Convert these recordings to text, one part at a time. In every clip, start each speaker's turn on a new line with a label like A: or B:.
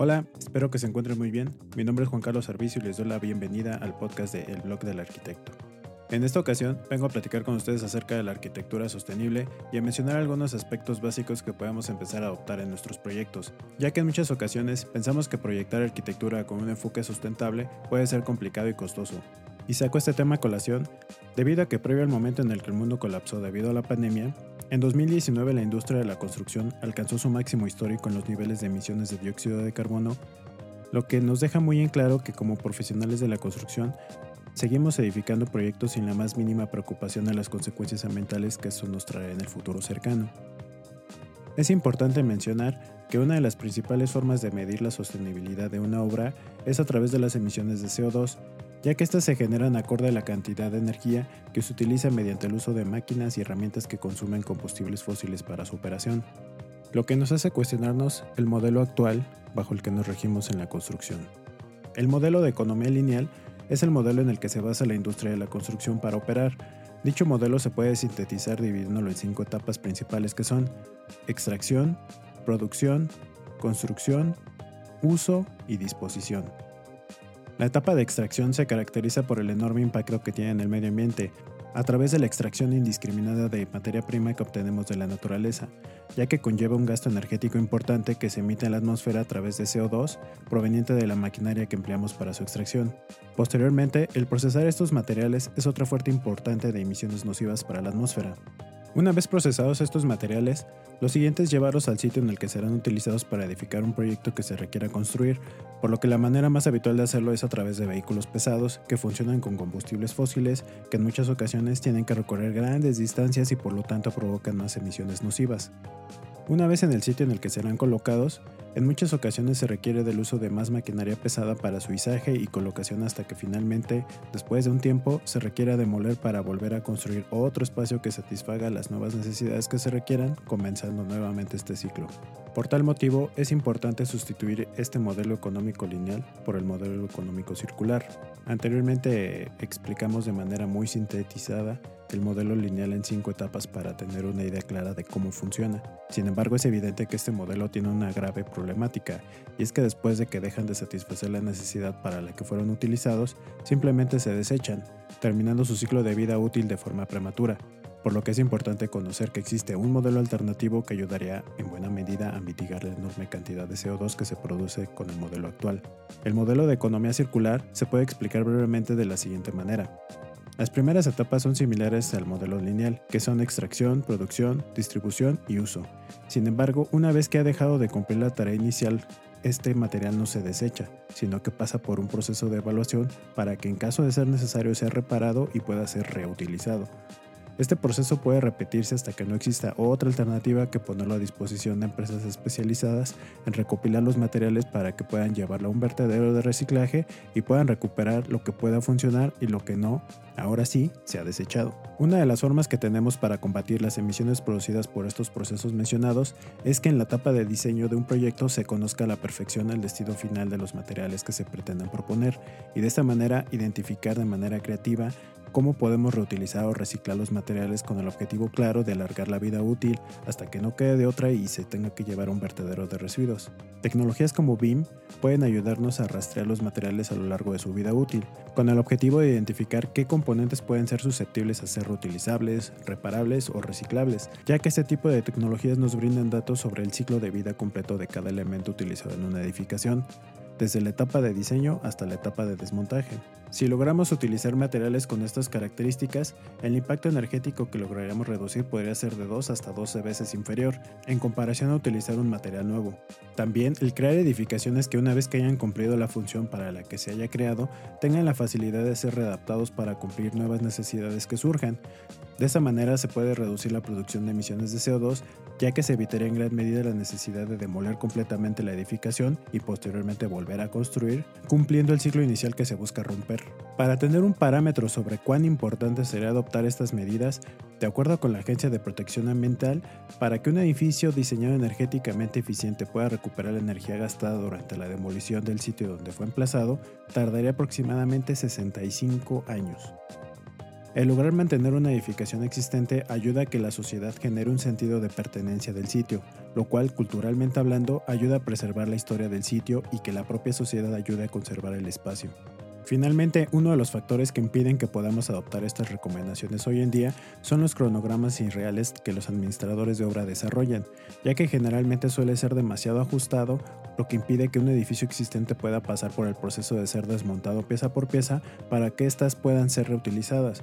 A: Hola, espero que se encuentren muy bien. Mi nombre es Juan Carlos Servicio y les doy la bienvenida al podcast de El Blog del Arquitecto. En esta ocasión vengo a platicar con ustedes acerca de la arquitectura sostenible y a mencionar algunos aspectos básicos que podemos empezar a adoptar en nuestros proyectos, ya que en muchas ocasiones pensamos que proyectar arquitectura con un enfoque sustentable puede ser complicado y costoso. Y saco este tema a colación debido a que previo al momento en el que el mundo colapsó debido a la pandemia, en 2019 la industria de la construcción alcanzó su máximo histórico en los niveles de emisiones de dióxido de carbono, lo que nos deja muy en claro que como profesionales de la construcción Seguimos edificando proyectos sin la más mínima preocupación de las consecuencias ambientales que eso nos traerá en el futuro cercano. Es importante mencionar que una de las principales formas de medir la sostenibilidad de una obra es a través de las emisiones de CO2, ya que éstas se generan acorde a la cantidad de energía que se utiliza mediante el uso de máquinas y herramientas que consumen combustibles fósiles para su operación, lo que nos hace cuestionarnos el modelo actual bajo el que nos regimos en la construcción. El modelo de economía lineal es el modelo en el que se basa la industria de la construcción para operar. Dicho modelo se puede sintetizar dividiéndolo en cinco etapas principales que son extracción, producción, construcción, uso y disposición. La etapa de extracción se caracteriza por el enorme impacto que tiene en el medio ambiente, a través de la extracción indiscriminada de materia prima que obtenemos de la naturaleza, ya que conlleva un gasto energético importante que se emite en la atmósfera a través de CO2 proveniente de la maquinaria que empleamos para su extracción. Posteriormente, el procesar estos materiales es otra fuerte importante de emisiones nocivas para la atmósfera. Una vez procesados estos materiales, lo siguiente es llevarlos al sitio en el que serán utilizados para edificar un proyecto que se requiera construir, por lo que la manera más habitual de hacerlo es a través de vehículos pesados que funcionan con combustibles fósiles que en muchas ocasiones tienen que recorrer grandes distancias y por lo tanto provocan más emisiones nocivas. Una vez en el sitio en el que serán colocados, en muchas ocasiones se requiere del uso de más maquinaria pesada para su izaje y colocación hasta que finalmente, después de un tiempo, se requiera demoler para volver a construir otro espacio que satisfaga las nuevas necesidades que se requieran, comenzando nuevamente este ciclo. Por tal motivo, es importante sustituir este modelo económico lineal por el modelo económico circular. Anteriormente explicamos de manera muy sintetizada el modelo lineal en cinco etapas para tener una idea clara de cómo funciona. Sin embargo, es evidente que este modelo tiene una grave problemática, y es que después de que dejan de satisfacer la necesidad para la que fueron utilizados, simplemente se desechan, terminando su ciclo de vida útil de forma prematura, por lo que es importante conocer que existe un modelo alternativo que ayudaría en buena medida a mitigar la enorme cantidad de CO2 que se produce con el modelo actual. El modelo de economía circular se puede explicar brevemente de la siguiente manera. Las primeras etapas son similares al modelo lineal, que son extracción, producción, distribución y uso. Sin embargo, una vez que ha dejado de cumplir la tarea inicial, este material no se desecha, sino que pasa por un proceso de evaluación para que en caso de ser necesario sea reparado y pueda ser reutilizado. Este proceso puede repetirse hasta que no exista otra alternativa que ponerlo a disposición de empresas especializadas en recopilar los materiales para que puedan llevarlo a un vertedero de reciclaje y puedan recuperar lo que pueda funcionar y lo que no, ahora sí, se ha desechado. Una de las formas que tenemos para combatir las emisiones producidas por estos procesos mencionados es que en la etapa de diseño de un proyecto se conozca a la perfección el destino final de los materiales que se pretenden proponer y de esta manera identificar de manera creativa cómo podemos reutilizar o reciclar los materiales con el objetivo claro de alargar la vida útil hasta que no quede de otra y se tenga que llevar a un vertedero de residuos. Tecnologías como BIM pueden ayudarnos a rastrear los materiales a lo largo de su vida útil, con el objetivo de identificar qué componentes pueden ser susceptibles a ser reutilizables, reparables o reciclables, ya que este tipo de tecnologías nos brindan datos sobre el ciclo de vida completo de cada elemento utilizado en una edificación, desde la etapa de diseño hasta la etapa de desmontaje. Si logramos utilizar materiales con estas características, el impacto energético que lograremos reducir podría ser de 2 hasta 12 veces inferior, en comparación a utilizar un material nuevo. También el crear edificaciones que una vez que hayan cumplido la función para la que se haya creado, tengan la facilidad de ser readaptados para cumplir nuevas necesidades que surjan. De esta manera se puede reducir la producción de emisiones de CO2, ya que se evitaría en gran medida la necesidad de demoler completamente la edificación y posteriormente volver a construir, cumpliendo el ciclo inicial que se busca romper. Para tener un parámetro sobre cuán importante sería adoptar estas medidas, de acuerdo con la Agencia de Protección Ambiental, para que un edificio diseñado energéticamente eficiente pueda recuperar la energía gastada durante la demolición del sitio donde fue emplazado, tardaría aproximadamente 65 años. El lograr mantener una edificación existente ayuda a que la sociedad genere un sentido de pertenencia del sitio, lo cual culturalmente hablando ayuda a preservar la historia del sitio y que la propia sociedad ayude a conservar el espacio. Finalmente, uno de los factores que impiden que podamos adoptar estas recomendaciones hoy en día son los cronogramas irreales que los administradores de obra desarrollan, ya que generalmente suele ser demasiado ajustado, lo que impide que un edificio existente pueda pasar por el proceso de ser desmontado pieza por pieza para que éstas puedan ser reutilizadas,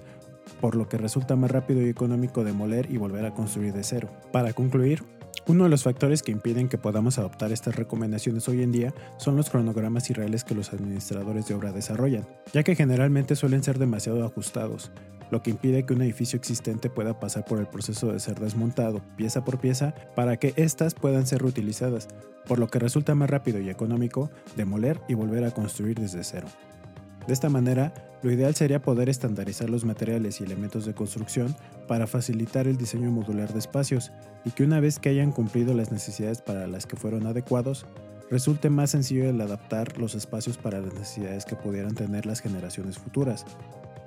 A: por lo que resulta más rápido y económico demoler y volver a construir de cero. Para concluir, uno de los factores que impiden que podamos adoptar estas recomendaciones hoy en día son los cronogramas irreales que los administradores de obra desarrollan, ya que generalmente suelen ser demasiado ajustados, lo que impide que un edificio existente pueda pasar por el proceso de ser desmontado pieza por pieza para que éstas puedan ser reutilizadas, por lo que resulta más rápido y económico demoler y volver a construir desde cero. De esta manera, lo ideal sería poder estandarizar los materiales y elementos de construcción para facilitar el diseño modular de espacios y que una vez que hayan cumplido las necesidades para las que fueron adecuados, resulte más sencillo el adaptar los espacios para las necesidades que pudieran tener las generaciones futuras,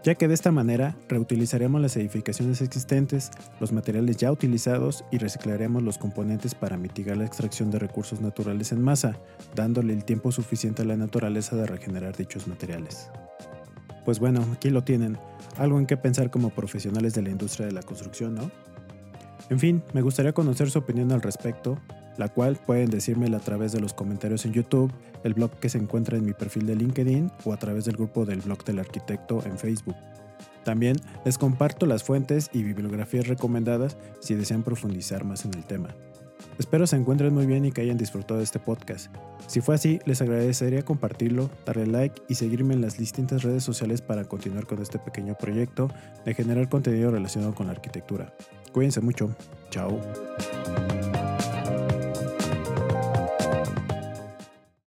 A: ya que de esta manera reutilizaremos las edificaciones existentes, los materiales ya utilizados y reciclaremos los componentes para mitigar la extracción de recursos naturales en masa, dándole el tiempo suficiente a la naturaleza de regenerar dichos materiales. Pues bueno, aquí lo tienen, algo en que pensar como profesionales de la industria de la construcción, ¿no? En fin, me gustaría conocer su opinión al respecto, la cual pueden decírmela a través de los comentarios en YouTube, el blog que se encuentra en mi perfil de LinkedIn o a través del grupo del blog del arquitecto en Facebook. También les comparto las fuentes y bibliografías recomendadas si desean profundizar más en el tema. Espero se encuentren muy bien y que hayan disfrutado de este podcast. Si fue así, les agradecería compartirlo, darle like y seguirme en las distintas redes sociales para continuar con este pequeño proyecto de generar contenido relacionado con la arquitectura. Cuídense mucho. Chao.